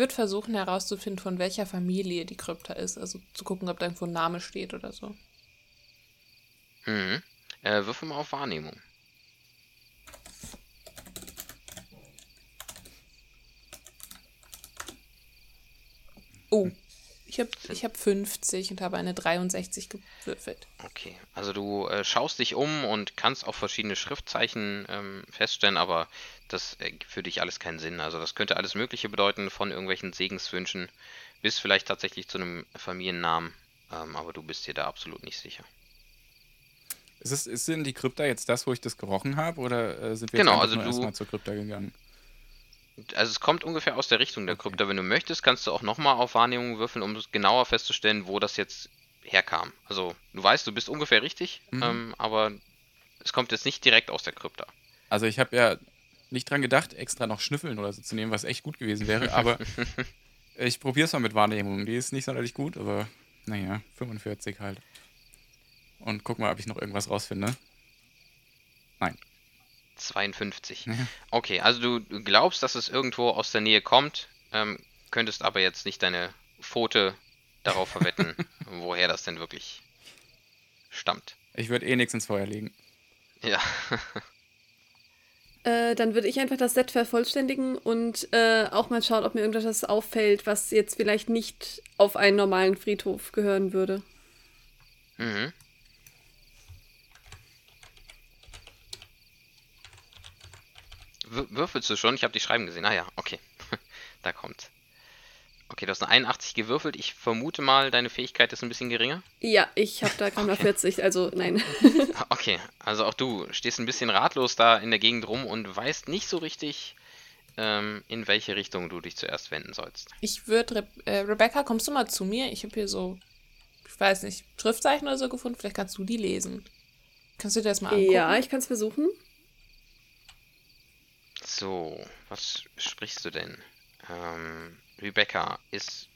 würde versuchen herauszufinden, von welcher Familie die Krypta ist. Also zu gucken, ob da irgendwo ein Name steht oder so. Mhm. Äh, würfel mal auf Wahrnehmung. Oh, ich habe ich hab 50 und habe eine 63 gewürfelt. Okay, also du äh, schaust dich um und kannst auch verschiedene Schriftzeichen ähm, feststellen, aber das ergibt für dich alles keinen Sinn. Also das könnte alles Mögliche bedeuten, von irgendwelchen Segenswünschen bis vielleicht tatsächlich zu einem Familiennamen, ähm, aber du bist dir da absolut nicht sicher. Ist, es, ist denn die Krypta jetzt das, wo ich das gerochen habe, oder äh, sind wir Genau, jetzt also du- erstmal zur Krypta gegangen? Also es kommt ungefähr aus der Richtung der Okay. Krypta. Wenn du möchtest, kannst du auch nochmal auf Wahrnehmung würfeln, um genauer festzustellen, wo das jetzt herkam. Also du weißt, du bist ungefähr richtig, Mhm. ähm, aber es kommt jetzt nicht direkt aus der Krypta. Also ich habe ja nicht dran gedacht, extra noch Schnüffeln oder so zu nehmen, was echt gut gewesen wäre, aber ich probiere es mal mit Wahrnehmung. Die ist nicht sonderlich gut, aber naja, 45 halt. Und guck mal, ob ich noch irgendwas rausfinde. 52. Ja. Okay, also du du glaubst, dass es irgendwo aus der Nähe kommt, ähm, könntest aber jetzt nicht deine Pfote darauf verwetten, woher das denn wirklich stammt. Ich würde eh nichts ins Feuer legen. Ja, Äh, dann würde ich einfach das Set vervollständigen und äh, auch mal schauen, ob mir irgendwas auffällt, was jetzt vielleicht nicht auf einen normalen Friedhof gehören würde. mhm. Würfelst du schon? Ich habe die Schreiben gesehen. Ah ja, okay. da kommt. Okay, du hast eine 81 gewürfelt. Ich vermute mal, deine Fähigkeit ist ein bisschen geringer. Ja, ich habe da gerade mal 40, also nein. Ah, Okay, also auch du stehst ein bisschen ratlos da in der Gegend rum und weißt nicht so richtig, ähm, in welche Richtung du dich zuerst wenden sollst. Ich würde, Re äh, Rebecca, kommst du mal zu mir? Ich habe hier so, ich weiß nicht, Schriftzeichen oder so gefunden. Vielleicht kannst du die lesen. Kannst du dir das mal angucken? Ja, ich kann es versuchen. So, was sprichst du denn? Ähm, Rebecca ist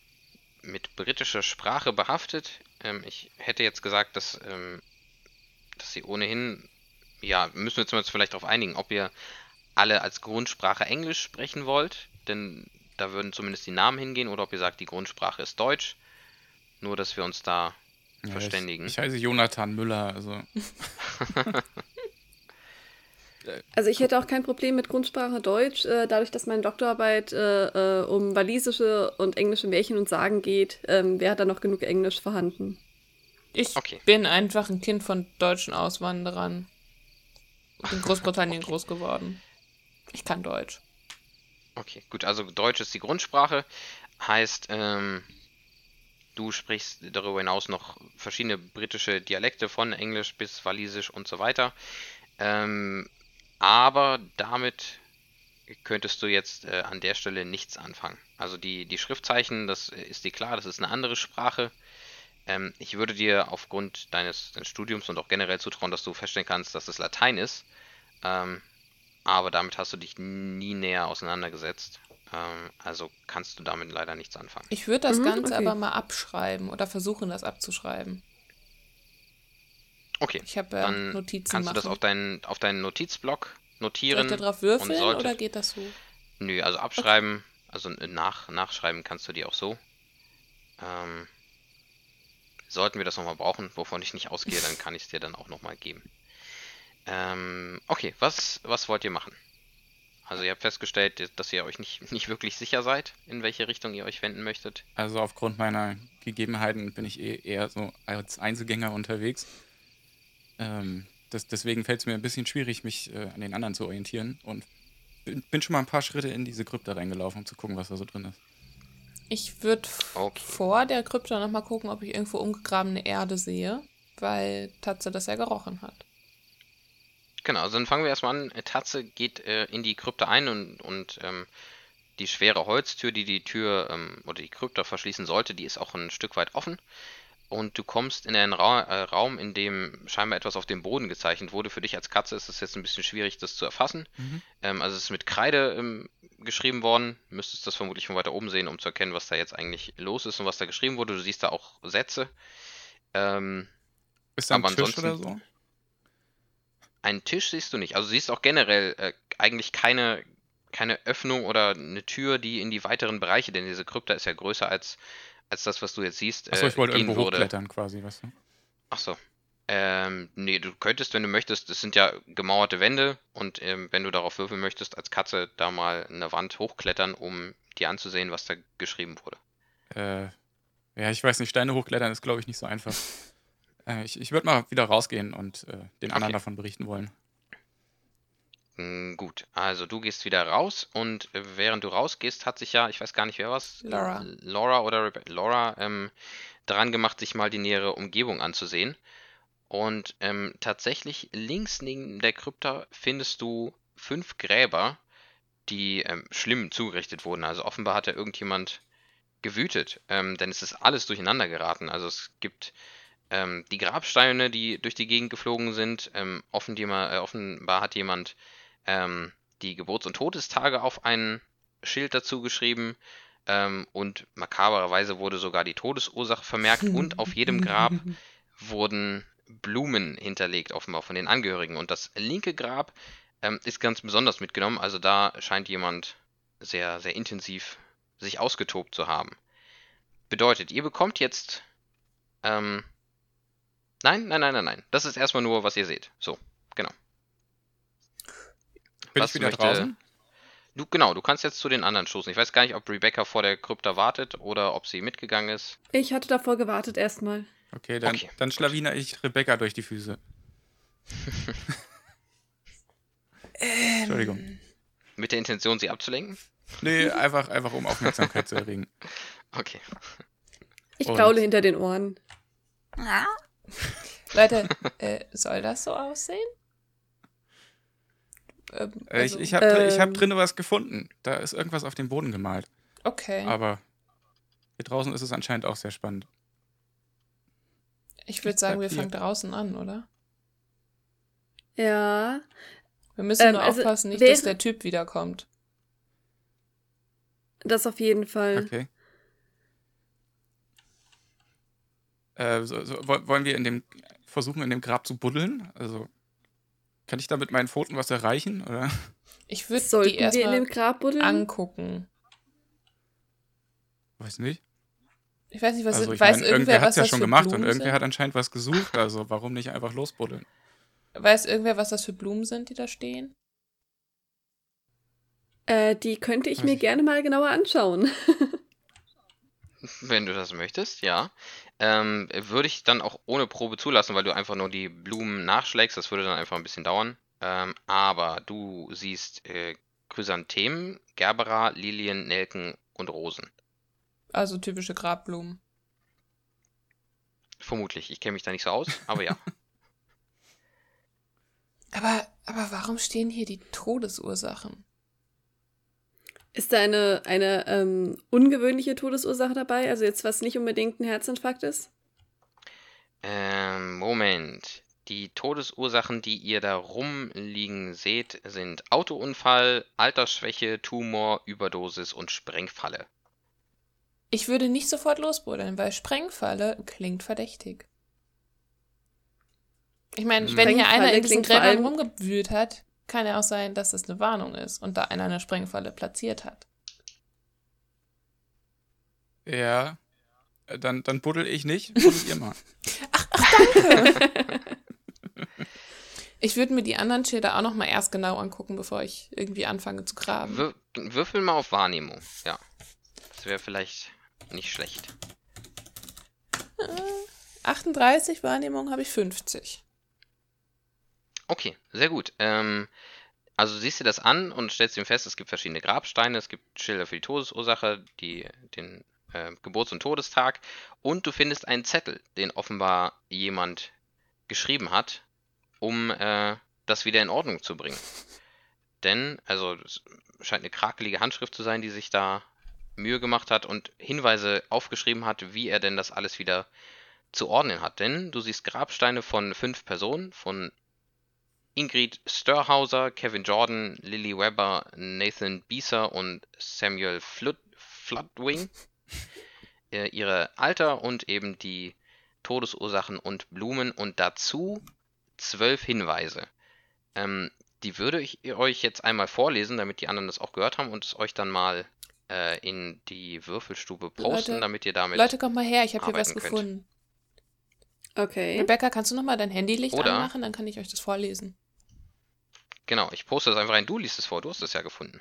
mit britischer Sprache behaftet. Ähm, ich hätte jetzt gesagt, dass, ähm, dass sie ohnehin, ja, müssen wir uns vielleicht darauf einigen, ob ihr alle als Grundsprache Englisch sprechen wollt, denn da würden zumindest die Namen hingehen, oder ob ihr sagt, die Grundsprache ist Deutsch. Nur, dass wir uns da Ja, verständigen. Ich, ich heiße Jonathan Müller, also Also ich hätte auch kein Problem mit Grundsprache Deutsch, äh, dadurch, dass meine Doktorarbeit äh, äh, um walisische und englische Märchen und Sagen geht, ähm, wäre da noch genug Englisch vorhanden. Ich Okay. bin einfach ein Kind von deutschen Auswanderern. In Großbritannien groß geworden. Ich kann Deutsch. Okay, gut, also Deutsch ist die Grundsprache. Heißt, ähm, du sprichst darüber hinaus noch verschiedene britische Dialekte von Englisch bis Walisisch und so weiter. Ähm, aber damit könntest du jetzt äh, an der Stelle nichts anfangen. Also die, die Schriftzeichen, das ist dir klar, das ist eine andere Sprache. Ähm, ich würde dir aufgrund deines, deines Studiums und auch generell zutrauen, dass du feststellen kannst, dass es Latein ist. Ähm, aber damit hast du dich nie näher auseinandergesetzt. Ähm, also kannst du damit leider nichts anfangen. Ich würde das Mhm, Ganze okay. aber mal abschreiben oder versuchen, das abzuschreiben. Okay, Ich habe äh, dann Notizen kannst machen. du das auf deinen, auf deinen Notizblock Soll ich notieren. da drauf würfeln solltest- oder geht das so? Nö, also abschreiben, also nach, nachschreiben kannst du die auch so. Ähm, sollten wir das nochmal brauchen, wovon ich nicht ausgehe, dann kann ich es dir dann auch nochmal geben. Ähm, okay, was, was wollt ihr machen? Also ihr habt festgestellt, dass ihr euch nicht, nicht wirklich sicher seid, in welche Richtung ihr euch wenden möchtet. Also aufgrund meiner Gegebenheiten bin ich eh eher so als Einzelgänger unterwegs. Ähm, das, deswegen fällt es mir ein bisschen schwierig, mich äh, an den anderen zu orientieren. Und bin, bin schon mal ein paar Schritte in diese Krypta reingelaufen, um zu gucken, was da so drin ist. Ich würde Okay. vor der Krypta nochmal gucken, ob ich irgendwo umgegrabene Erde sehe, weil Tatze das ja gerochen hat. Genau, also dann fangen wir erstmal an. Tatze geht äh, in die Krypta ein und, und ähm, die schwere Holztür, die die Tür ähm, oder die Krypta verschließen sollte, die ist auch ein Stück weit offen. Und du kommst in einen Ra äh, Raum, in dem scheinbar etwas auf dem Boden gezeichnet wurde. Für dich als Katze ist es jetzt ein bisschen schwierig, das zu erfassen. Ähm, also es ist mit Kreide ähm, geschrieben worden. Du müsstest das vermutlich von weiter oben sehen, um zu erkennen, was da jetzt eigentlich los ist und was da geschrieben wurde. Du siehst da auch Sätze. Ähm, Ist da ein Aber Tisch oder so? Einen Tisch siehst du nicht. Also du siehst auch generell äh, eigentlich keine, keine Öffnung oder eine Tür, die in die weiteren Bereiche, denn diese Krypta ist ja größer als, als das, was du jetzt siehst. Achso, ich äh, wollte irgendwo würde. hochklettern quasi, weißt du? Ach so. Ähm, nee, du könntest, wenn du möchtest, das sind ja gemauerte Wände und ähm, wenn du darauf würfeln möchtest, als Katze da mal eine Wand hochklettern, um dir anzusehen, was da geschrieben wurde. Äh, ja, ich weiß nicht, Steine hochklettern ist, glaube ich, nicht so einfach. Äh, ich ich würde mal wieder rausgehen und äh, den anderen Okay. davon berichten wollen. Mm, Gut, also du gehst wieder raus und äh, während du rausgehst, hat sich ja, ich weiß gar nicht, wer was, Laura. Laura oder Rebe Laura ähm, daran gemacht, sich mal die nähere Umgebung anzusehen. Und ähm, tatsächlich links neben der Krypta findest du fünf Gräber, die ähm, schlimm zugerichtet wurden. Also offenbar hat da irgendjemand gewütet, ähm, denn es ist alles durcheinander geraten. Also es gibt ähm, die Grabsteine, die durch die Gegend geflogen sind. Ähm, offen äh, offenbar hat jemand ähm, die Geburts- und Todestage auf ein Schild dazu geschrieben. Ähm, und makabererweise wurde sogar die Todesursache vermerkt und auf jedem Grab wurden Blumen hinterlegt, offenbar von den Angehörigen. Und das linke Grab ähm, ist ganz besonders mitgenommen. Also da scheint jemand sehr, sehr intensiv sich ausgetobt zu haben. Bedeutet, ihr bekommt jetzt. Ähm, nein, nein, nein, nein, nein. Das ist erstmal nur, was ihr seht. So, genau. Bin Was ich wieder möchte- draußen? Du, genau, du kannst jetzt zu den anderen stoßen. Ich weiß gar nicht, ob Rebecca vor der Krypta wartet oder ob sie mitgegangen ist. Ich hatte davor gewartet erstmal. Okay, dann, Okay, dann schlawiner ich Rebecca durch die Füße. Entschuldigung. Mit der Intention, sie abzulenken? Nee, einfach, einfach um Aufmerksamkeit zu erregen. Okay. Ich Und- graule hinter den Ohren. Leute, äh, soll das so aussehen? Ähm, Äh, also, ich ich habe ich hab ähm, drinnen was gefunden. Da ist irgendwas auf dem Boden gemalt. okay. Aber hier draußen ist es anscheinend auch sehr spannend. ich würde sagen, wir Papier. fangen draußen an, oder? Ja. Wir müssen Ähm, nur also aufpassen, nicht, dass der Typ wiederkommt. Das auf jeden Fall. Okay. Äh, so, so, woll- wollen wir in dem versuchen, in dem Grab zu buddeln? Also kann ich da mit meinen Pfoten was erreichen? Oder? Ich würde Sollten die wir in dem erstmal Grab buddeln? angucken. Weiß nicht. Ich weiß nicht, was also ich weiß meine, irgendwer, irgendwer hat es ja schon gemacht Blumen und irgendwer sind? hat anscheinend was gesucht. Also warum nicht einfach losbuddeln? Weiß irgendwer, was das für Blumen sind, die da stehen? Äh, die könnte ich Weiß mir ich. gerne mal genauer anschauen. Wenn du das möchtest, ja. Ähm, würde ich dann auch ohne Probe zulassen, weil du einfach nur die Blumen nachschlägst. Das würde dann einfach ein bisschen dauern. Ähm, aber du siehst äh, Chrysanthemen, Gerbera, Lilien, Nelken und Rosen. Also typische Grabblumen. Vermutlich. Ich kenne mich da nicht so aus, aber ja. Aber, aber warum stehen hier die Todesursachen? Ist da eine, eine ähm, ungewöhnliche Todesursache dabei? Also jetzt was nicht unbedingt ein Herzinfarkt ist? Ähm, Moment. Die Todesursachen, die ihr da rumliegen seht, sind Autounfall, Altersschwäche, Tumor, Überdosis und Sprengfalle. Ich würde nicht sofort losbuddeln, weil Sprengfalle klingt verdächtig. Ich meine, wenn hier einer in diesen Gräbern rumgewühlt hat, kann ja auch sein, dass das eine Warnung ist und da einer eine Sprengfalle platziert hat. Ja. Äh, Dann, dann buddel ich nicht, buddel ihr mal. Ich würde mir die anderen Schilder auch noch mal erst genau angucken, bevor ich irgendwie anfange zu graben. Wür würfel mal auf Wahrnehmung. Ja. Das wäre vielleicht nicht schlecht. 38 Wahrnehmung habe ich 50. Okay, sehr gut. Ähm, also siehst du das an und stellst ihm fest, es gibt verschiedene Grabsteine, es gibt Schilder für die Todesursache, die, den äh, Geburts- und Todestag und du findest einen Zettel, den offenbar jemand geschrieben hat, um äh, das wieder in Ordnung zu bringen. Denn, also es scheint eine krakelige Handschrift zu sein, die sich da Mühe gemacht hat und Hinweise aufgeschrieben hat, wie er denn das alles wieder zu ordnen hat. Denn du siehst Grabsteine von fünf Personen, von Ingrid Störhauser, Kevin Jordan, Lily Webber, Nathan Bieser und Samuel Flood, Floodwing. Äh, ihre Alter und eben die Todesursachen und Blumen und dazu zwölf Hinweise. Ähm, Die würde ich euch jetzt einmal vorlesen, damit die anderen das auch gehört haben und es euch dann mal äh, in die Würfelstube posten, Leute, damit ihr damit. Leute, kommt mal her, ich habe hier was könnt. gefunden. Okay. Rebecca, kannst du nochmal dein Handylicht Oder- anmachen? Dann kann ich euch das vorlesen. Genau, ich poste das einfach rein. Du liest es vor, du hast es ja gefunden.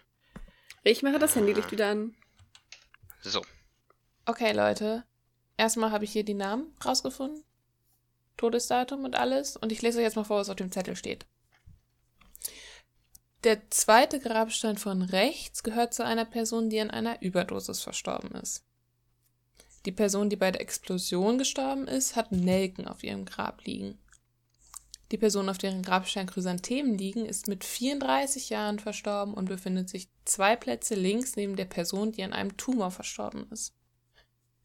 Ich mache das Handylicht wieder an. So, Okay, Leute. Erstmal habe ich hier die Namen rausgefunden. Todesdatum und alles. Und ich lese euch jetzt mal vor, was auf dem Zettel steht. Der zweite Grabstein von rechts gehört zu einer Person, die an einer Überdosis verstorben ist. Die Person, die bei der Explosion gestorben ist, hat Nelken auf ihrem Grab liegen. Die Person, auf deren Grabstein Chrysanthemen liegen, ist mit 34 Jahren verstorben und befindet sich zwei Plätze links neben der Person, die an einem Tumor verstorben ist.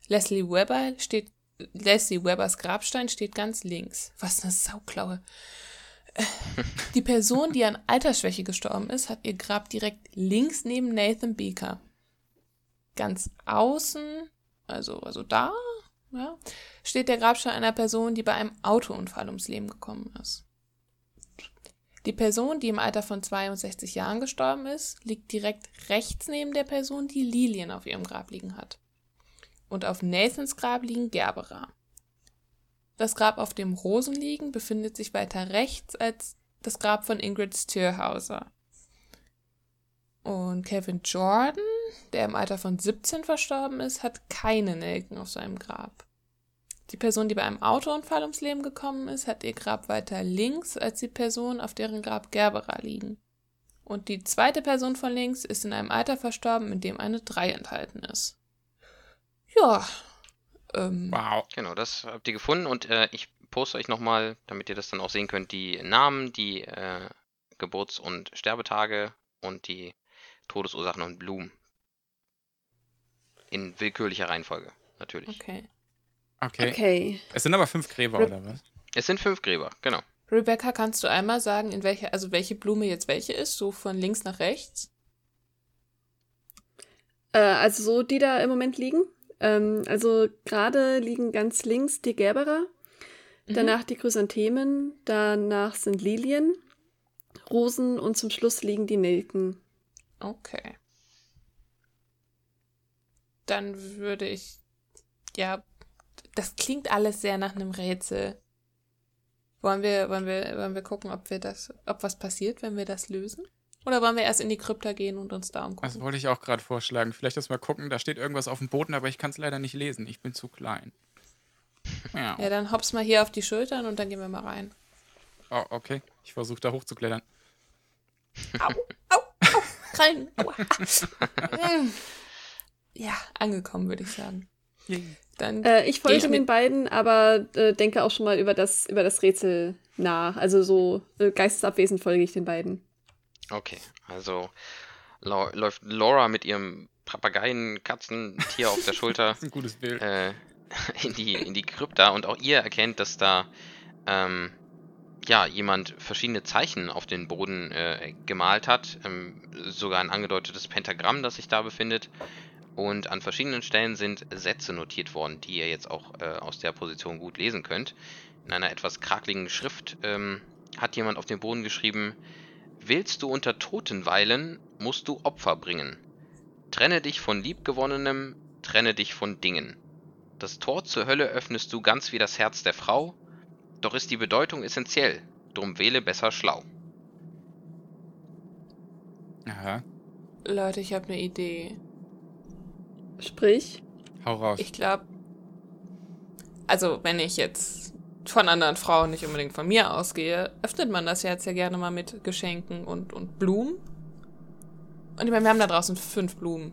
Leslie Webber steht, Leslie Webbers Grabstein steht ganz links. Was eine Sauklaue. Die Person, die an Altersschwäche gestorben ist, hat ihr Grab direkt links neben Nathan Beaker. Ganz außen, also, also da, ja, steht der Grabstein einer Person, die bei einem Autounfall ums Leben gekommen ist. Die Person, die im Alter von 62 Jahren gestorben ist, liegt direkt rechts neben der Person, die Lilien auf ihrem Grab liegen hat. Und auf Nathans Grab liegen Gerbera. Das Grab, auf dem Rosen liegen, befindet sich weiter rechts als das Grab von Ingrid Stierhauser. Und Kevin Jordan, der im Alter von 17 verstorben ist, hat keine Nelken auf seinem Grab. Die Person, die bei einem Autounfall ums Leben gekommen ist, hat ihr Grab weiter links als die Person, auf deren Grab Gerbera liegen. Und die zweite Person von links ist in einem Alter verstorben, in dem eine 3 enthalten ist. Ja. Ähm, Wow. genau, das habt ihr gefunden und äh, ich poste euch nochmal, damit ihr das dann auch sehen könnt, die Namen, die äh, Geburts- und Sterbetage und die Todesursachen und Blumen. In willkürlicher Reihenfolge, natürlich. okay. Okay. Okay. Es sind aber fünf Gräber, Rip- oder was? Es sind fünf Gräber, genau. Rebecca, kannst du einmal sagen, in welche, also welche Blume jetzt welche ist, so von links nach rechts? Äh, also so, die da im Moment liegen. Ähm, also gerade liegen ganz links die Gerbera, Mhm. danach die Chrysanthemen, danach sind Lilien, Rosen und zum Schluss liegen die Nelken. Okay. Dann würde ich, ja, das klingt alles sehr nach einem Rätsel. Wollen wir, wollen wir, wollen wir gucken, ob wir das, ob was passiert, wenn wir das lösen? Oder wollen wir erst in die Krypta gehen und uns da umgucken? Das wollte ich auch gerade vorschlagen. Vielleicht erst mal gucken, da steht irgendwas auf dem Boden, aber ich kann es leider nicht lesen. Ich bin zu klein. Ja. Ja, dann hops mal hier auf die Schultern und dann gehen wir mal rein. Oh, okay. Ich versuche da hochzuklettern. Au, au, au, rein. Aua. Mm. ja, angekommen, würde ich sagen. Dann Äh, ich folge ich den beiden, aber äh, denke auch schon mal über das, über das Rätsel nach. Also so äh, geistesabwesend folge ich den beiden. Okay, also lau läuft Laura mit ihrem Papageien-Katzentier auf der Schulter Das ist ein gutes Bild. äh, in, die, in die Krypta und auch ihr erkennt, dass da ähm, ja, jemand verschiedene Zeichen auf den Boden äh, gemalt hat. Ähm, sogar ein angedeutetes Pentagramm, das sich da befindet. Und an verschiedenen Stellen sind Sätze notiert worden, die ihr jetzt auch äh, aus der Position gut lesen könnt. In einer etwas krakeligen Schrift ähm, hat jemand auf dem Boden geschrieben, Willst du unter Toten weilen, musst du Opfer bringen. Trenne dich von Liebgewonnenem, trenne dich von Dingen. Das Tor zur Hölle öffnest du ganz wie das Herz der Frau, doch ist die Bedeutung essentiell, drum wähle besser schlau. Aha. Leute, ich habe eine Idee. Sprich, Hau raus. Ich glaube, also wenn ich jetzt von anderen Frauen, nicht unbedingt von mir ausgehe, öffnet man das jetzt ja gerne mal mit Geschenken und, und Blumen. Und ich meine, wir haben da draußen fünf Blumen.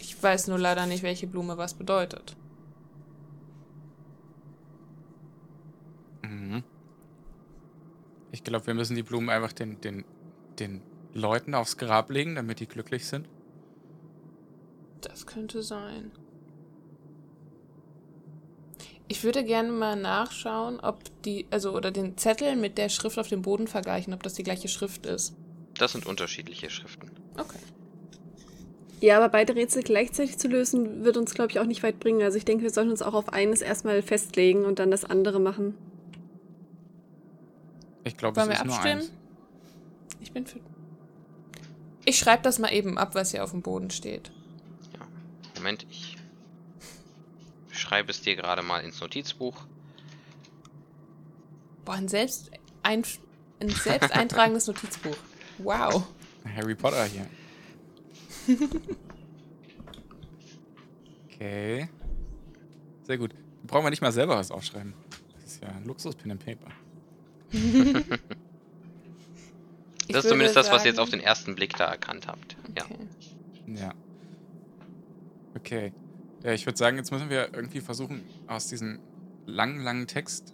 Ich weiß nur leider nicht, welche Blume was bedeutet. Mhm. Ich glaube, wir müssen die Blumen einfach den, den, den Leuten aufs Grab legen, damit die glücklich sind. Das könnte sein. Ich würde gerne mal nachschauen, ob die, also, oder den Zettel mit der Schrift auf dem Boden vergleichen, ob das die gleiche Schrift ist. Das sind unterschiedliche Schriften. Okay. ja, aber beide Rätsel gleichzeitig zu lösen, wird uns, glaube ich, auch nicht weit bringen. Also ich denke, wir sollten uns auch auf eines erstmal festlegen und dann das andere machen. Ich glaube, es Wollen wir ist nur abstimmen? eins. Ich bin für. Ich schreibe das mal eben ab, was hier auf dem Boden steht. Moment, ich schreibe es dir gerade mal ins Notizbuch. Boah, ein selbst ein, ein selbst eintragendes Notizbuch. Wow. Harry Potter hier. okay. Sehr gut. Brauchen wir nicht mal selber was aufschreiben. Das ist ja ein Luxus-Pen and Paper. das ist zumindest das, was ihr jetzt auf den ersten Blick da erkannt habt. Okay. Ja. Ja. Okay. Ja, ich würde sagen, jetzt müssen wir irgendwie versuchen, aus diesem langen, langen Text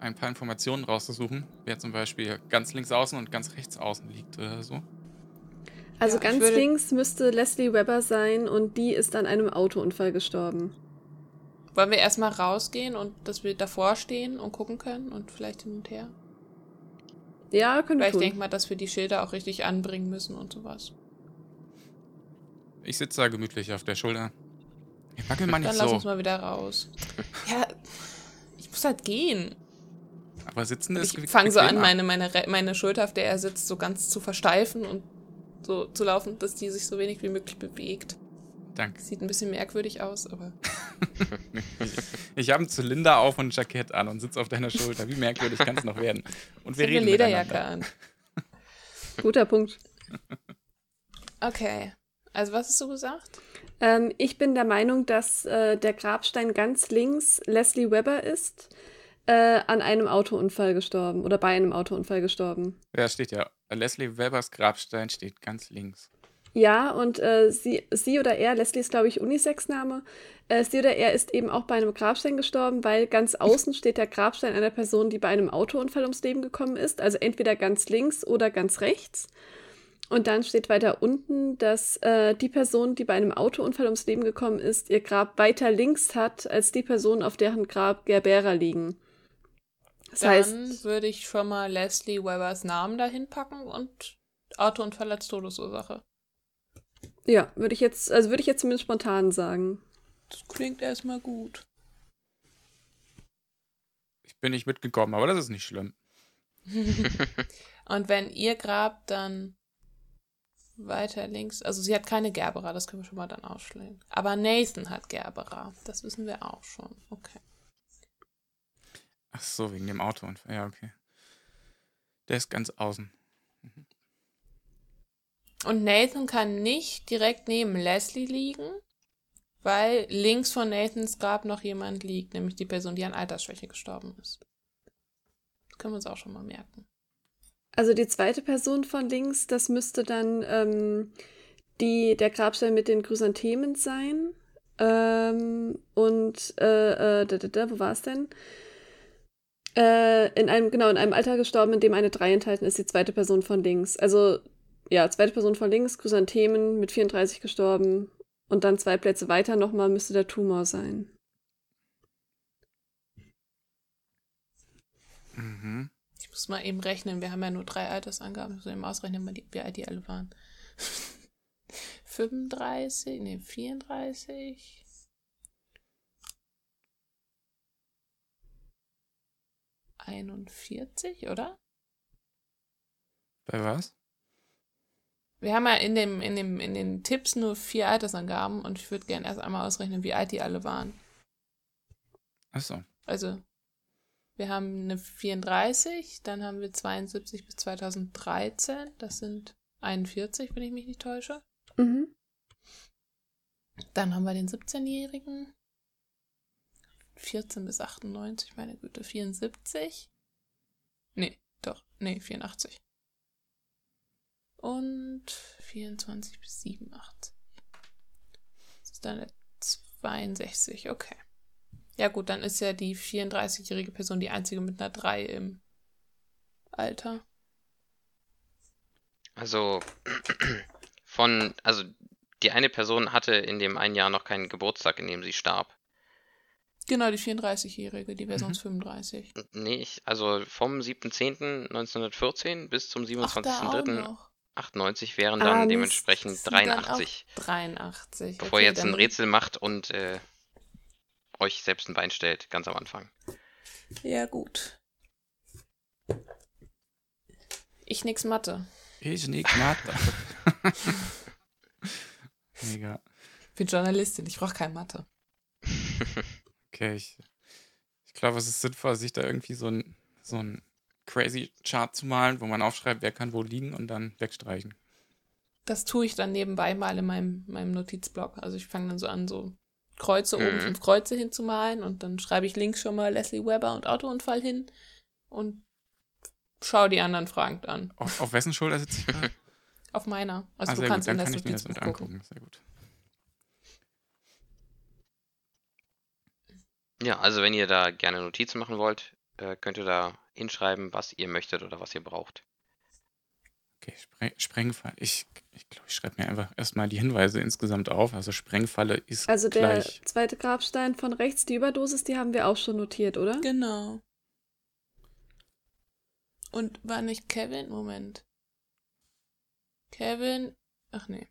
ein paar Informationen rauszusuchen, wer zum Beispiel ganz links außen und ganz rechts außen liegt oder so. Also ja, ganz links müsste Leslie Webber sein und die ist an einem Autounfall gestorben. Wollen wir erstmal rausgehen und dass wir davor stehen und gucken können und vielleicht hin und her? Ja, können wir Weil ich denke mal, dass wir die Schilder auch richtig anbringen müssen und sowas. Ich sitze da gemütlich auf der Schulter. Ich wackel mal nicht Dann so. lass uns mal wieder raus. ja, ich muss halt gehen. Aber sitzen ist Ich fange so an, meine, meine, meine Schulter, auf der er sitzt, so ganz zu versteifen und so zu laufen, dass die sich so wenig wie möglich bewegt. Danke. Sieht ein bisschen merkwürdig aus, aber. ich habe einen Zylinder auf und ein Jackett an und sitze auf deiner Schulter. Wie merkwürdig kann es noch werden? Und wir ich reden eine Lederjacke an. Guter Punkt. Okay. Also, was hast du gesagt? Ähm, ich bin der Meinung, dass äh, der Grabstein ganz links Leslie Webber ist, äh, an einem Autounfall gestorben oder bei einem Autounfall gestorben. Ja, steht ja. Leslie Webbers Grabstein steht ganz links. Ja, und äh, sie, sie oder er, Leslie ist, glaube ich, Unisex-Name, äh, sie oder er ist eben auch bei einem Grabstein gestorben, weil ganz außen steht der Grabstein einer Person, die bei einem Autounfall ums Leben gekommen ist, also entweder ganz links oder ganz rechts. Und dann steht weiter unten, dass äh, die Person, die bei einem Autounfall ums Leben gekommen ist, ihr Grab weiter links hat als die Person, auf deren Grab Gerbera liegen. Das dann heißt, würde ich schon mal Leslie Webbers Namen dahin packen und Autounfall als Todesursache. Ja, würde ich jetzt, also würde ich jetzt zumindest spontan sagen. Das klingt erstmal gut. Ich bin nicht mitgekommen, aber das ist nicht schlimm. und wenn ihr grabt, dann weiter links. Also sie hat keine Gerbera, das können wir schon mal dann ausschlagen. Aber Nathan hat Gerbera, das wissen wir auch schon. Okay. Ach so, wegen dem Autounfall. Ja, okay. Der ist ganz außen. Mhm. Und Nathan kann nicht direkt neben Leslie liegen, weil links von Nathans Grab noch jemand liegt, nämlich die Person, die an Altersschwäche gestorben ist. Das können wir uns auch schon mal merken. Also die zweite Person von links, das müsste dann ähm, die, der Grabstein mit den Chrysanthemen sein. Ähm, und äh, äh, da, da, da, wo war es denn? Äh, in einem, genau, in einem Alter gestorben, in dem eine 3 enthalten ist, die zweite Person von links. Also, ja, zweite Person von links, Chrysanthemen mit 34 gestorben. Und dann zwei Plätze weiter nochmal müsste der Tumor sein. Mhm. Ich muss mal eben rechnen. Wir haben ja nur drei Altersangaben. Ich muss eben ausrechnen, wie alt die alle waren. 35, nee, 34. Einundvierzig, oder? Bei was? Wir haben ja in, dem, in, dem, in den Tipps nur vier Altersangaben und ich würde gerne erst einmal ausrechnen, wie alt die alle waren. Achso. Also, wir haben eine 34, dann haben wir 72 bis 2013, das sind 41, wenn ich mich nicht täusche. Mhm. Dann haben wir den 17-Jährigen, 14 bis 98, meine Güte, 74. Nee, doch, nee, 84. Und 24 bis 87. Das ist dann 62, okay. Ja gut, dann ist ja die 34-jährige Person die einzige mit einer 3 im Alter. Also von, also die eine Person hatte in dem einen Jahr noch keinen Geburtstag, in dem sie starb. Genau, die 34-jährige, die wäre sonst mhm. 35. Nee, ich, also vom 7.10.1914 bis zum 27.03.98 wären dann ah, dementsprechend 83. Dann 83. Bevor okay, ihr jetzt ein Rätsel macht und äh, euch selbst ein Bein stellt, ganz am Anfang. Ja, gut. Ich nix Mathe. Ich nix Mathe. Mega. Ich bin Journalistin, ich brauche keine Mathe. Okay, ich, ich glaube, es ist sinnvoll, sich da irgendwie so ein, so ein crazy Chart zu malen, wo man aufschreibt, wer kann wo liegen und dann wegstreichen. Das tue ich dann nebenbei mal in meinem, meinem Notizblock. Also ich fange dann so an, so Kreuze oben, Mhm. fünf Kreuze hinzumalen und dann schreibe ich links schon mal Leslie Webber und Autounfall hin und schaue die anderen fragend an. Auf, auf wessen Schulter sitze ich gerade? Auf meiner. Also ah, du kannst gut, dann in das kann ich mir das mit angucken. Sehr gut. Ja, also wenn ihr da gerne Notizen machen wollt, äh, könnt ihr da hinschreiben, was ihr möchtet oder was ihr braucht. Okay, Spre Sprengfalle. Ich, ich glaube, ich schreibe mir einfach erstmal die Hinweise insgesamt auf. Also Sprengfalle ist Also der gleich. zweite Grabstein von rechts, die Überdosis, die haben wir auch schon notiert, oder? Genau. Und war nicht Kevin? Moment. Kevin. Ach nee.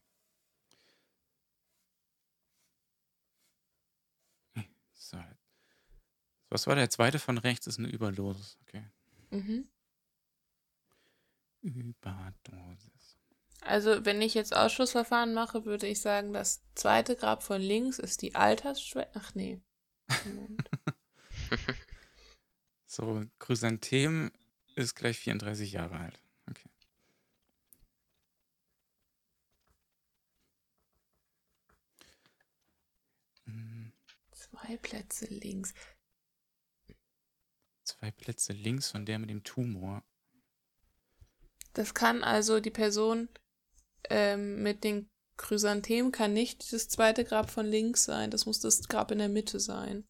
So. Was war der zweite von rechts? Ist eine Überdosis. Okay. Mhm. Überdosis. Also, wenn ich jetzt Ausschlussverfahren mache, würde ich sagen, das zweite Grab von links ist die Altersschwäche. Ach nee. So, Chrysantem ist gleich 34 Jahre alt. Okay. Zwei Plätze links. Zwei Plätze links von der mit dem Tumor. Das kann also die Person ähm, mit den Chrysanthemen kann nicht das zweite Grab von links sein. Das muss das Grab in der Mitte sein.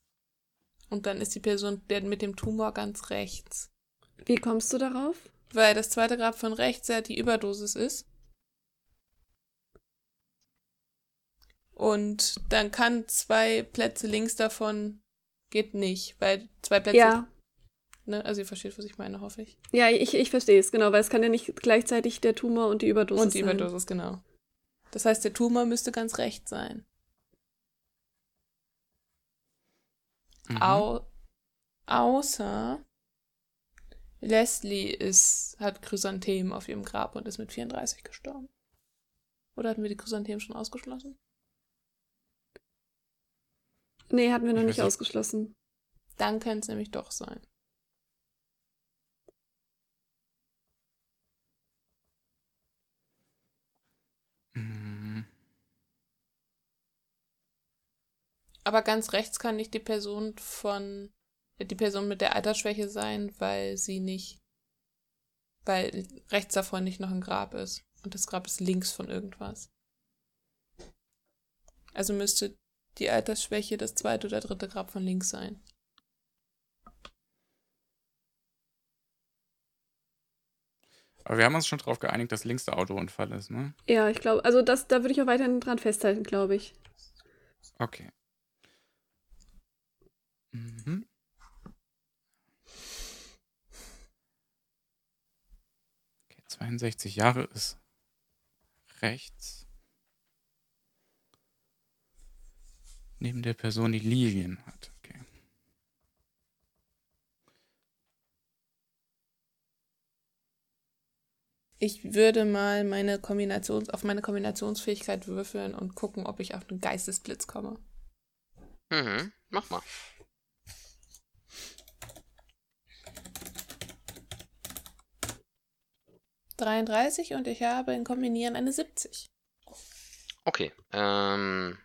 Und dann ist die Person der mit dem Tumor ganz rechts. Wie kommst du darauf? Weil das zweite Grab von rechts ja die Überdosis ist. Und dann kann zwei Plätze links davon geht nicht, weil zwei Plätze. Ja, Ne? Also ihr versteht, was ich meine, hoffe ich. ja, ich, ich verstehe es, genau, weil es kann ja nicht gleichzeitig der Tumor und die Überdosis Und die sein. Überdosis, genau. Das heißt, der Tumor müsste ganz rechts sein. Mhm. Au außer Leslie ist, hat Chrysanthemen auf ihrem Grab und ist mit 34 gestorben. Oder hatten wir die Chrysanthemen schon ausgeschlossen? Nee, hatten wir noch Ich nicht nicht. ausgeschlossen. Dann könnte es nämlich doch sein. Aber ganz rechts kann nicht die Person von die Person mit der Altersschwäche sein, weil sie nicht, weil rechts davon nicht noch ein Grab ist. Und das Grab ist links von irgendwas. Also müsste die Altersschwäche das zweite oder dritte Grab von links sein. Aber wir haben uns schon darauf geeinigt, dass links der Autounfall ist, ne? Ja, ich glaube, also das, da würde ich auch weiterhin dran festhalten, glaube ich. Okay. Mhm. Okay, 62 Jahre ist rechts. Neben der Person, die Lilien hat. Okay. Ich würde mal meine Kombinations auf meine Kombinationsfähigkeit würfeln und gucken, ob ich auf einen Geistesblitz komme. Mhm, mach mal. Dreiunddreißig und ich habe in Kombinieren eine 70. Okay. Ähm,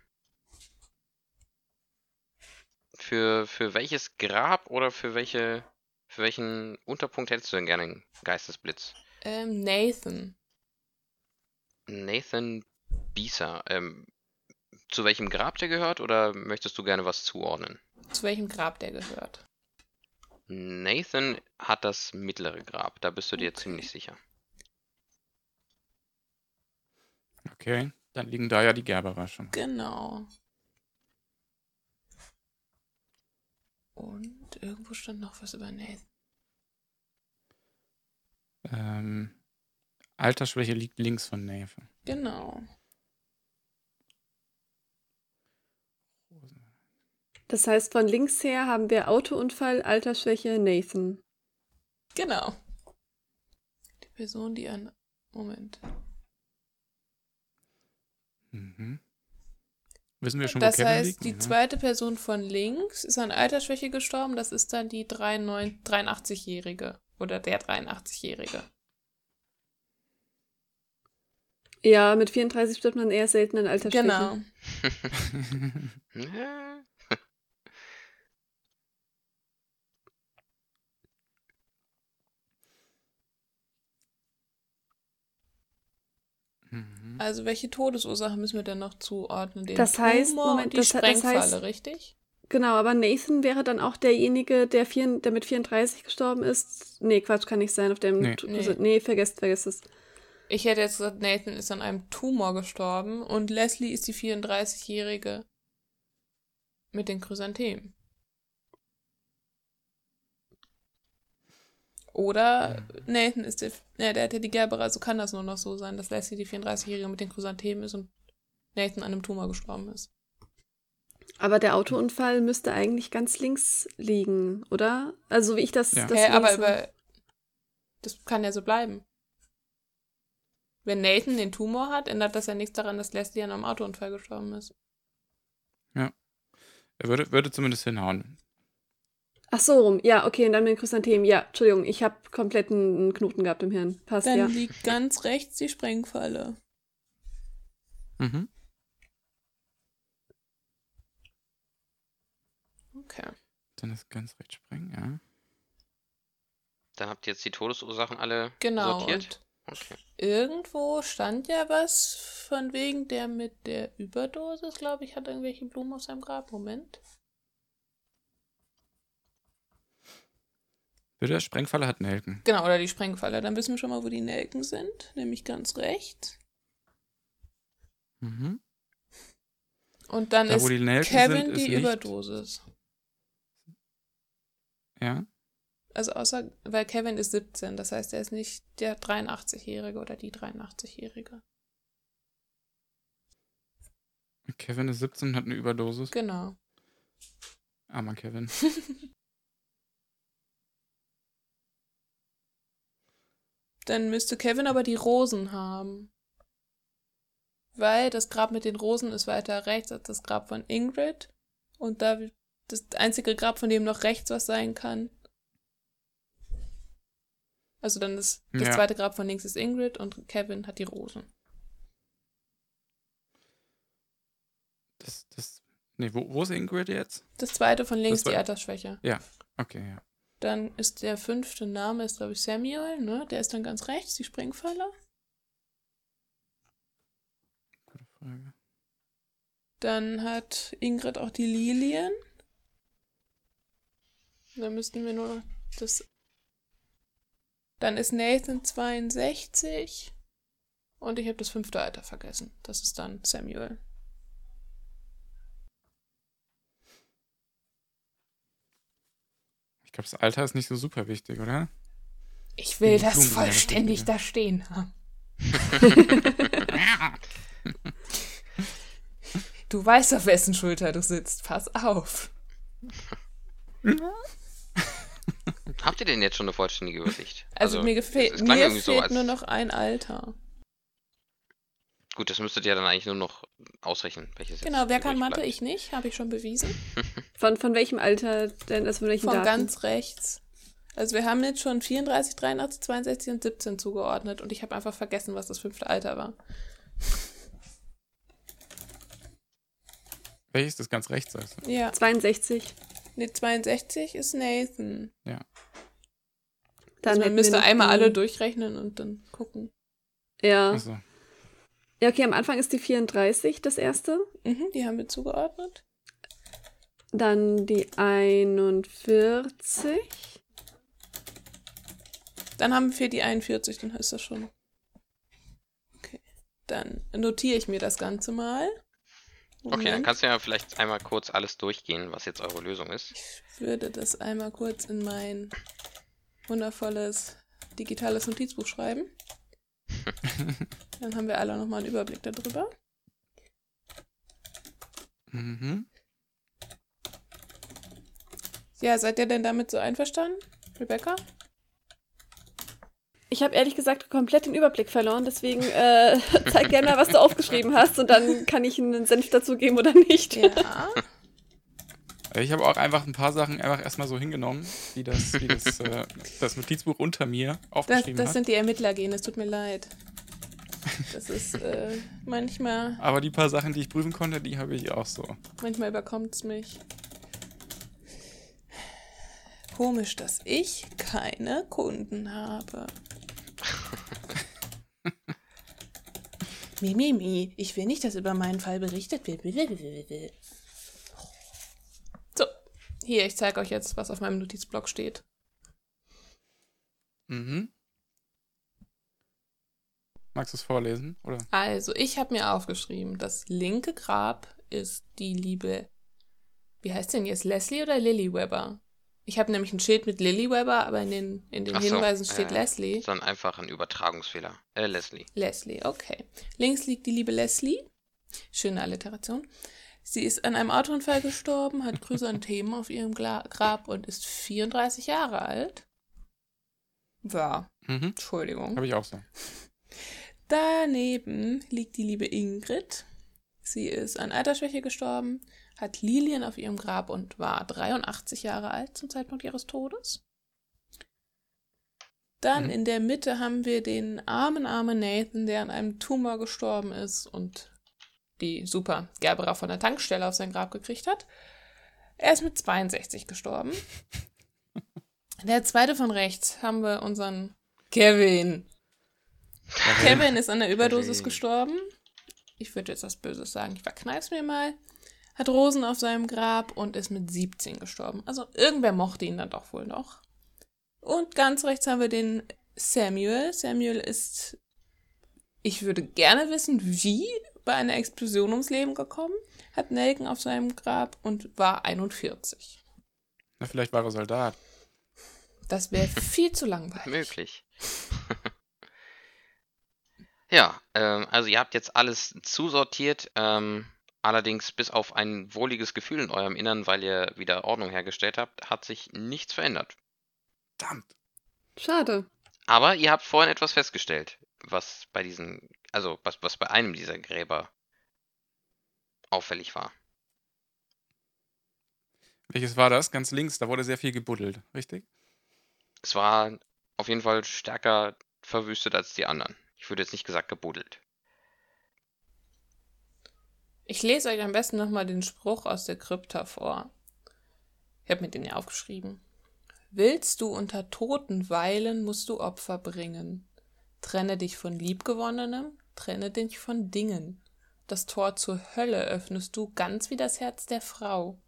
für, für welches Grab oder für welche für welchen Unterpunkt hättest du denn gerne einen Geistesblitz? Ähm, Nathan. Nathan Bieser. Ähm, zu welchem Grab der gehört oder möchtest du gerne was zuordnen? Zu welchem Grab der gehört? Nathan hat das mittlere Grab, da bist du dir Okay. ziemlich sicher. Okay, dann liegen da ja die Gerberer schon. Genau. Und irgendwo stand noch was über Nathan. Ähm, Altersschwäche liegt links von Nathan. Genau. Das heißt, von links her haben wir Autounfall, Altersschwäche, Nathan. Genau. Die Person, die an. Moment. Mhm. Wissen wir schon, Das wo Kevin heißt, liegt? die ne? zweite Person von links ist an Altersschwäche gestorben. Das ist dann die 39 83-Jährige. Oder der 83-Jährige. Ja, mit 34 stirbt man eher selten an Altersschwäche. Genau. Mhm. Also, welche Todesursache müssen wir denn noch zuordnen? Den Das heißt, Tumor Moment, und die das- das Sprengfalle, heißt- richtig? Genau, aber Nathan wäre dann auch derjenige, der, vier, der mit 34 gestorben ist. Nee, Quatsch, kann nicht sein. Auf dem Nee. Nee. nee vergesst, vergesst es. Ich hätte jetzt gesagt, Nathan ist an einem Tumor gestorben und Leslie ist die 34-Jährige mit den Chrysanthemen. Oder Nathan ist der, ja, der hat ja die gelbe, also kann das nur noch so sein, dass Leslie die 34-Jährige mit den Chrysanthemen ist und Nathan an einem Tumor gestorben ist. Aber der Autounfall müsste eigentlich ganz links liegen, oder? Also wie ich das. Ja. das Hä, aber über, das kann ja so bleiben. Wenn Nathan den Tumor hat, ändert das ja nichts daran, dass Leslie an einem Autounfall gestorben ist. Er würde, würde zumindest hinhauen. Ach so rum. Ja, okay, und dann mit den Chrysanthemen. Ja, Entschuldigung, ich habe komplett einen Knoten gehabt im Hirn. Passt, Dann ja. liegt ganz rechts die Sprengfalle. Mhm. Okay. Dann ist ganz recht sprengen, ja. Dann habt ihr jetzt die Todesursachen alle Genau. sortiert. Okay. irgendwo stand ja was von wegen der mit der Überdosis, glaube ich, hat irgendwelche Blumen auf seinem Grab. Moment. Bitte, Sprengfalle hat Nelken. Genau, oder die Sprengfalle. Dann wissen wir schon mal, wo die Nelken sind. Nämlich ganz rechts. Mhm. Und dann Da, ist Kevin sind, ist die nicht- Überdosis. Ja. Also außer, weil Kevin ist 17, das heißt, er ist nicht der 83-Jährige oder die 83-Jährige. Kevin ist 17 und hat eine Überdosis. Genau. Armer Kevin. Dann müsste Kevin aber die Rosen haben. Weil das Grab mit den Rosen ist weiter rechts als das Grab von Ingrid. Und da das einzige Grab, von dem noch rechts was sein kann. Also dann ist das Ja. zweite Grab von links ist Ingrid und Kevin hat die Rosen. Das, das. Nee, wo, wo ist Ingrid jetzt? Das zweite von links Das die Altersschwäche. Okay, ja. Dann ist der fünfte Name, ist glaube ich Samuel, ne? Der ist dann ganz rechts, die Springfalle. Gute Frage. Dann hat Ingrid auch die Lilien. Dann müssten wir nur noch das. Dann ist Nathan 62. Und ich habe das fünfte Alter vergessen. Das ist dann Samuel. Glaube, das Alter ist nicht so super wichtig, oder? Ich will Die das Blumen vollständig da stehen haben. Du weißt, auf wessen Schulter du sitzt. Pass auf. Habt ihr denn jetzt schon eine vollständige Übersicht? Also, mir, klang mir irgendwie so, fehlt als- nur noch ein Alter. Gut, das müsstet ihr dann eigentlich nur noch ausrechnen, welches Genau, wer kann Mathe? bleibt. Ich nicht, habe ich schon bewiesen. Von, von welchem Alter denn? Also von welchen Von Daten? ganz rechts. Also wir haben jetzt schon 34, 83, 62 und 17 zugeordnet und ich habe einfach vergessen, was das fünfte Alter war. Welches ist das ganz rechts? Du? Ja, 62. ne, 62 ist Nathan. Ja. Dann Also man müsste einmal alle durchrechnen und dann gucken. Ja. Achso. Ja, okay, am Anfang ist die 34 das erste. Mhm, die haben wir zugeordnet. Dann die 41. Dann haben wir die 41, dann ist das schon. Okay. Dann notiere ich mir das Ganze mal. Okay, dann Moment. kannst du ja vielleicht einmal kurz alles durchgehen, was jetzt eure Lösung ist. Ich würde das einmal kurz in mein wundervolles digitales Notizbuch schreiben. Dann haben wir alle nochmal einen Überblick darüber. Mhm. Ja, seid ihr denn damit so einverstanden, Rebecca? Ich habe ehrlich gesagt komplett den Überblick verloren, deswegen äh, zeig gerne mal, was du aufgeschrieben hast und dann kann ich einen Senf dazugeben oder nicht. Ja. Ich habe auch einfach ein paar Sachen einfach erstmal so hingenommen, wie das, wie das, äh, das Notizbuch unter mir Das, aufgeschrieben das hat. sind die Ermittlergene, es tut mir leid. Das ist äh, manchmal, Aber die paar Sachen, die ich prüfen konnte, die habe ich auch so. manchmal überkommt es mich. Komisch, dass ich keine Kunden habe. Mi, mi, mi. Ich will nicht, dass über meinen Fall berichtet wird. Hier, ich zeige euch jetzt, was auf meinem Notizblock steht. Mhm. Magst du es vorlesen? Oder? Also, ich habe mir aufgeschrieben, das linke Grab ist die liebe. Wie heißt denn jetzt? Leslie oder Lily Webber? Ich habe nämlich ein Schild mit Lily Webber, aber in den, in den so, Hinweisen steht äh, Leslie. Sondern einfach ein Übertragungsfehler. Äh, Leslie. Leslie, okay. Links liegt die liebe Leslie. Schöne Alliteration. Sie ist an einem Autounfall gestorben, hat Chrysanthemen auf ihrem Gla Grab und ist 34 Jahre alt. War, Mhm. Entschuldigung. Habe ich auch so. Daneben liegt die liebe Ingrid. Sie ist an Altersschwäche gestorben, hat Lilien auf ihrem Grab und war 83 Jahre alt zum Zeitpunkt ihres Todes. Dann Mhm. in der Mitte haben wir den armen, armen Nathan, der an einem Tumor gestorben ist und die super Gerbera von der Tankstelle auf sein Grab gekriegt hat. Er ist mit 62 gestorben. Der zweite von rechts haben wir unseren Kevin. Kevin ist an der Überdosis Kevin. gestorben. Ich würde jetzt was Böses sagen. Ich verkneif's mir mal. Hat Rosen auf seinem Grab und ist mit 17 gestorben. Also irgendwer mochte ihn dann doch wohl noch. Und ganz rechts haben wir den Samuel. Samuel ist, ich würde gerne wissen, wie bei einer Explosion ums Leben gekommen. Hat Nelken auf seinem Grab und war 41. Na, vielleicht war er Soldat. Das wäre viel zu langweilig. Möglich. ja, ähm, also ihr habt jetzt alles zusortiert, ähm, allerdings bis auf ein wohliges Gefühl in eurem Innern, weil ihr wieder Ordnung hergestellt habt, hat sich nichts verändert. Verdammt. Schade. Aber ihr habt vorhin etwas festgestellt, was bei diesen, also was, was bei einem dieser Gräber auffällig war. Welches war das? Ganz links, da wurde sehr viel gebuddelt, richtig? Es war auf jeden Fall stärker verwüstet als die anderen. Ich würde jetzt nicht gesagt gebuddelt. Ich lese euch am besten nochmal den Spruch aus der Krypta vor. Ich habe mir den ja aufgeschrieben. Willst du unter Toten weilen, musst du Opfer bringen. Trenne dich von Liebgewonnenem, trenne dich von Dingen. Das Tor zur Hölle öffnest du ganz wie das Herz der Frau.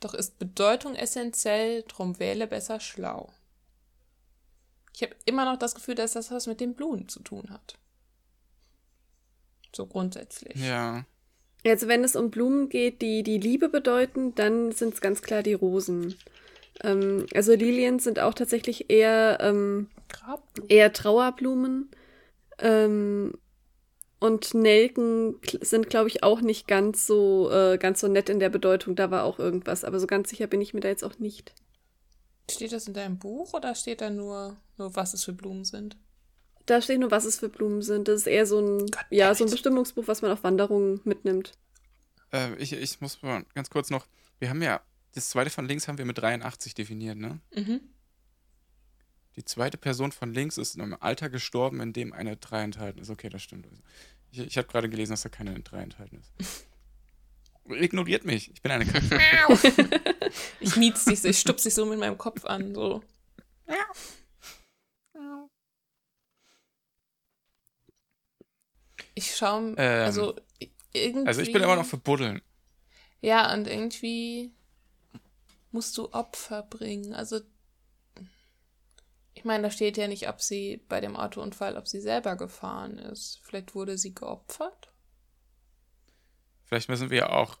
Doch ist Bedeutung essentiell, drum wähle besser schlau. Ich habe immer noch das Gefühl, dass das was mit den Blumen zu tun hat. So grundsätzlich. Ja. Also wenn es um Blumen geht, die die Liebe bedeuten, dann sind es ganz klar die Rosen. Ähm, also Lilien sind auch tatsächlich eher, ähm, Grabblumen. eher Trauerblumen. Ähm, und Nelken sind, glaube ich, auch nicht ganz so, äh, ganz so nett in der Bedeutung. Da war auch irgendwas, aber so ganz sicher bin ich mir da jetzt auch nicht. Steht das in deinem Buch oder steht da nur, nur was es für Blumen sind? Da steht nur, was es für Blumen sind. Das ist eher so ein, Gott, ja, so ein. Bestimmungsbuch, was man auf Wanderungen mitnimmt. Äh, ich, ich muss mal ganz kurz noch. Wir haben ja, das zweite von links haben wir mit 83 definiert, ne? Mhm. Die zweite Person von links ist in einem Alter gestorben, in dem eine 3 enthalten ist. Okay, das stimmt. Ich, ich habe gerade gelesen, dass da keine 3 enthalten ist. Ignoriert mich. Ich bin eine Katze. Ich miet's dich, so, ich stupse dich so mit meinem Kopf an. So. Ich schaue, Ähm, also irgendwie. Also ich bin immer noch für Buddeln. Ja, und irgendwie musst du Opfer bringen. Also, ich meine, da steht ja nicht, ob sie bei dem Autounfall, ob sie selber gefahren ist. Vielleicht wurde sie geopfert. Vielleicht müssen wir auch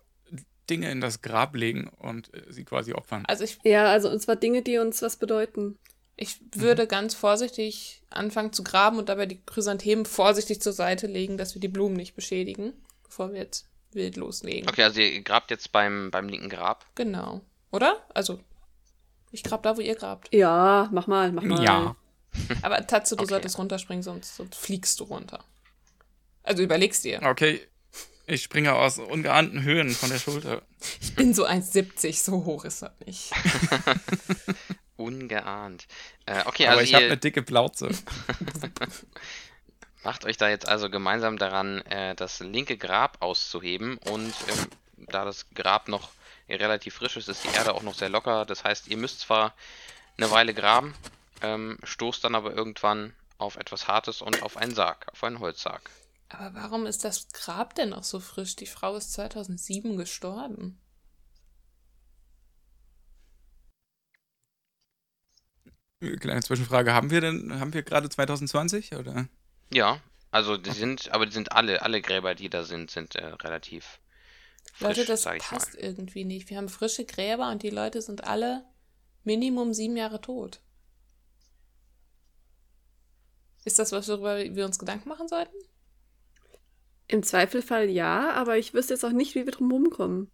Dinge in das Grab legen und äh, sie quasi opfern. Also ich, Ja, also und zwar Dinge, die uns was bedeuten. ich würde ganz vorsichtig anfangen zu graben und dabei die Chrysanthemen vorsichtig zur Seite legen, dass wir die Blumen nicht beschädigen, bevor wir jetzt wild loslegen. Okay, also ihr grabt jetzt beim, beim linken Grab. Genau. Oder? Also, ich grab da, wo ihr grabt. Ja, mach mal, mach mal. Ja. Aber Tatze, du Okay. solltest runterspringen, sonst, sonst fliegst du runter. Also überlegst dir. Okay, ich springe aus ungeahnten Höhen von der Schulter. Ich bin so 1,70, so hoch ist das nicht. Ungeahnt. Äh, okay, Aber also ich habe eine dicke Plauze. macht euch da jetzt also gemeinsam daran, äh, das linke Grab auszuheben. Und ähm, da das Grab noch relativ frisch ist, ist die Erde auch noch sehr locker. Das heißt, ihr müsst zwar eine Weile graben, ähm, stoßt dann aber irgendwann auf etwas Hartes und auf einen Sarg, auf einen Holzsarg. Aber warum ist das Grab denn noch so frisch? Die Frau ist 2007 gestorben. Kleine Zwischenfrage, haben wir denn, haben wir gerade 2020 oder? Ja, also die sind, aber die sind alle, alle Gräber, die da sind, sind äh, relativ frisch, Leute, das sag ich passt mal. irgendwie nicht. Wir haben frische Gräber und die Leute sind alle Minimum sieben Jahre tot. Ist das was, worüber wir uns Gedanken machen sollten? Im Zweifelfall ja, aber ich wüsste jetzt auch nicht, wie wir drum rumkommen.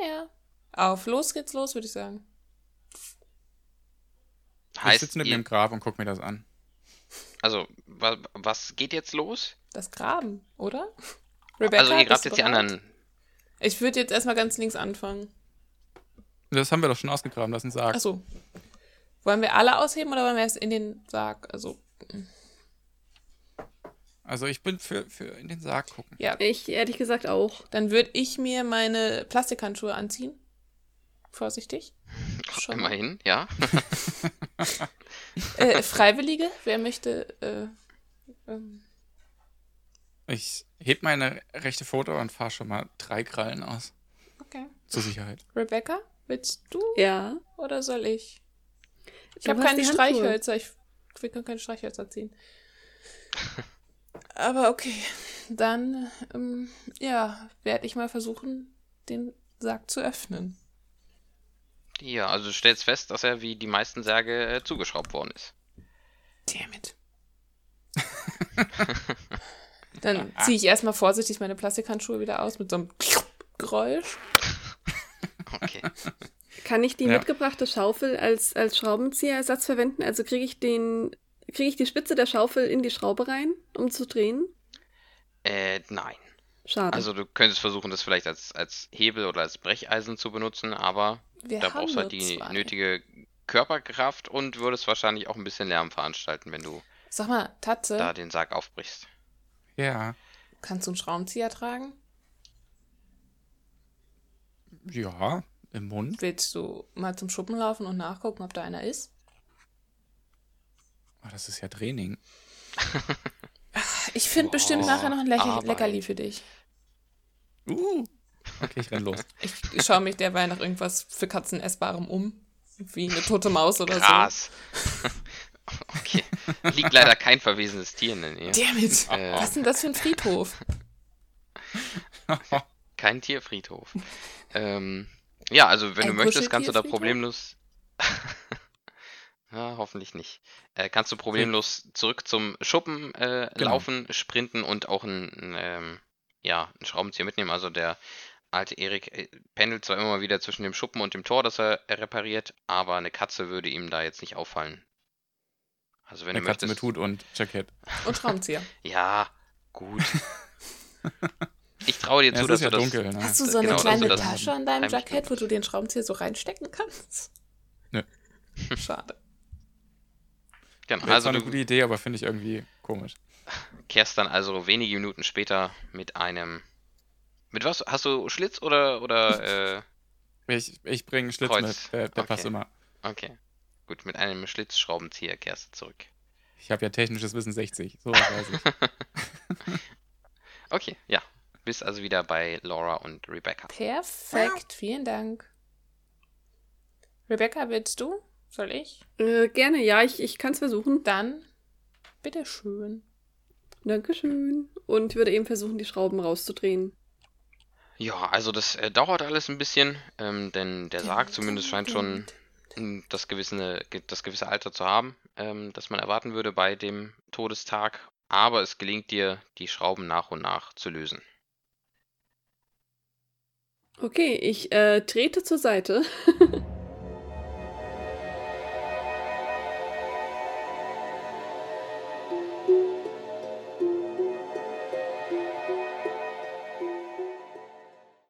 Naja. Auf los geht's los, würde ich sagen. ich Heißt, sitze neben dem Grab und guck mir das an. also wa, was geht jetzt los? Das Graben, oder? also ihr grabt jetzt die bereit? anderen. Ich würde jetzt erstmal ganz links anfangen. Das haben wir doch schon ausgegraben, das ist ein Sarg. Achso. Wollen wir alle ausheben oder wollen wir erst in den Sarg? Also, Also ich bin für, für in den Sarg gucken. ja. Ich ehrlich gesagt auch. Dann würde ich mir meine Plastikhandschuhe anziehen. Vorsichtig. Schon mal. Immerhin, ja. Äh, Freiwillige, wer möchte. Äh, ähm, Ich heb meine rechte Foto und fahre schon mal drei Krallen aus. okay. Zur Sicherheit. Rebecca, willst du Ja. oder soll ich? Ich habe keine. Streichhölzer. Ich, wir können keine Streichhölzer ziehen. Aber okay. Dann, ähm, ja, werde ich mal versuchen, den Sarg zu öffnen. Ja, also du stellst fest, dass er wie die meisten Särge äh, zugeschraubt worden ist. Damn it. Dann ziehe ich erstmal vorsichtig meine Plastikhandschuhe wieder aus mit so einem Geräusch. Okay. Kann ich die Ja. mitgebrachte Schaufel als, als Schraubenzieherersatz verwenden? Also kriege ich den, kriege ich die Spitze der Schaufel in die Schraube rein, um zu drehen? äh, nein. Schade. Also du könntest versuchen, das vielleicht als, als Hebel oder als Brecheisen zu benutzen, aber Wir da brauchst du halt die zwei. nötige Körperkraft und würdest wahrscheinlich auch ein bisschen Lärm veranstalten, wenn du Sag mal, Tatze, da den Sarg aufbrichst. Ja. kannst du einen Schraubenzieher tragen? Ja, im Mund. Willst du mal zum Schuppen laufen und nachgucken, ob da einer ist? Oh, das ist ja Training. Ich finde Boah, bestimmt nachher noch ein Lächeln, Arbeit. Leckerli für dich. Uh. Okay, ich renn los. Ich schaue mich derweil nach irgendwas für Katzen essbarem um. Wie eine tote Maus oder Gras. okay. Liegt leider kein verwesenes Tier in der Nähe. so. Damn it. Äh. Was ist denn das für ein Friedhof? Kein Tierfriedhof. ähm, ja, also wenn Ein du möchtest, kannst du da problemlos. ja, hoffentlich nicht. Äh, kannst du problemlos zurück zum Schuppen äh, Genau. laufen, sprinten und auch einen, ähm, ja, einen Schraubenzieher mitnehmen. Also der alte Erik äh, pendelt zwar immer mal wieder zwischen dem Schuppen und dem Tor, das er repariert, aber eine Katze würde ihm da jetzt nicht auffallen. Also wenn Eine du Katze möchtest. mit Hut und Jackett. Und Schraubenzieher. Ja, gut. Ich traue dir Ja, zu, es dass ja du das. dunkel, ne? Hast du so eine Genau, kleine das Tasche an deinem Jackett, wo du den Schraubenzieher so reinstecken kannst? Nö. Schade. Genau, also zwar eine du gute Idee, aber finde ich irgendwie komisch. kehrst dann also wenige Minuten später mit einem. Mit was? Hast du Schlitz oder oder äh, Ich, ich bringe Schlitz Kreuz. mit, der, der passt Okay. immer. okay. Gut, mit einem Schlitzschraubenzieher kehrst du zurück. Ich habe ja technisches Wissen 60, so weiß ich. Okay, ja. Bist also wieder bei Laura und Rebecca. Perfekt, vielen Dank. Rebecca, willst du? Soll ich? äh, gerne, ja, ich, ich kann es versuchen. Dann, bitteschön. Dankeschön. Und ich würde eben versuchen, die Schrauben rauszudrehen. Ja, also das äh, dauert alles ein bisschen, ähm, denn der Sarg zumindest scheint schon das gewisse, ge- das gewisse Alter zu haben, ähm, das man erwarten würde bei dem Todestag. Aber es gelingt dir, die Schrauben nach und nach zu lösen. Okay, ich äh, trete zur Seite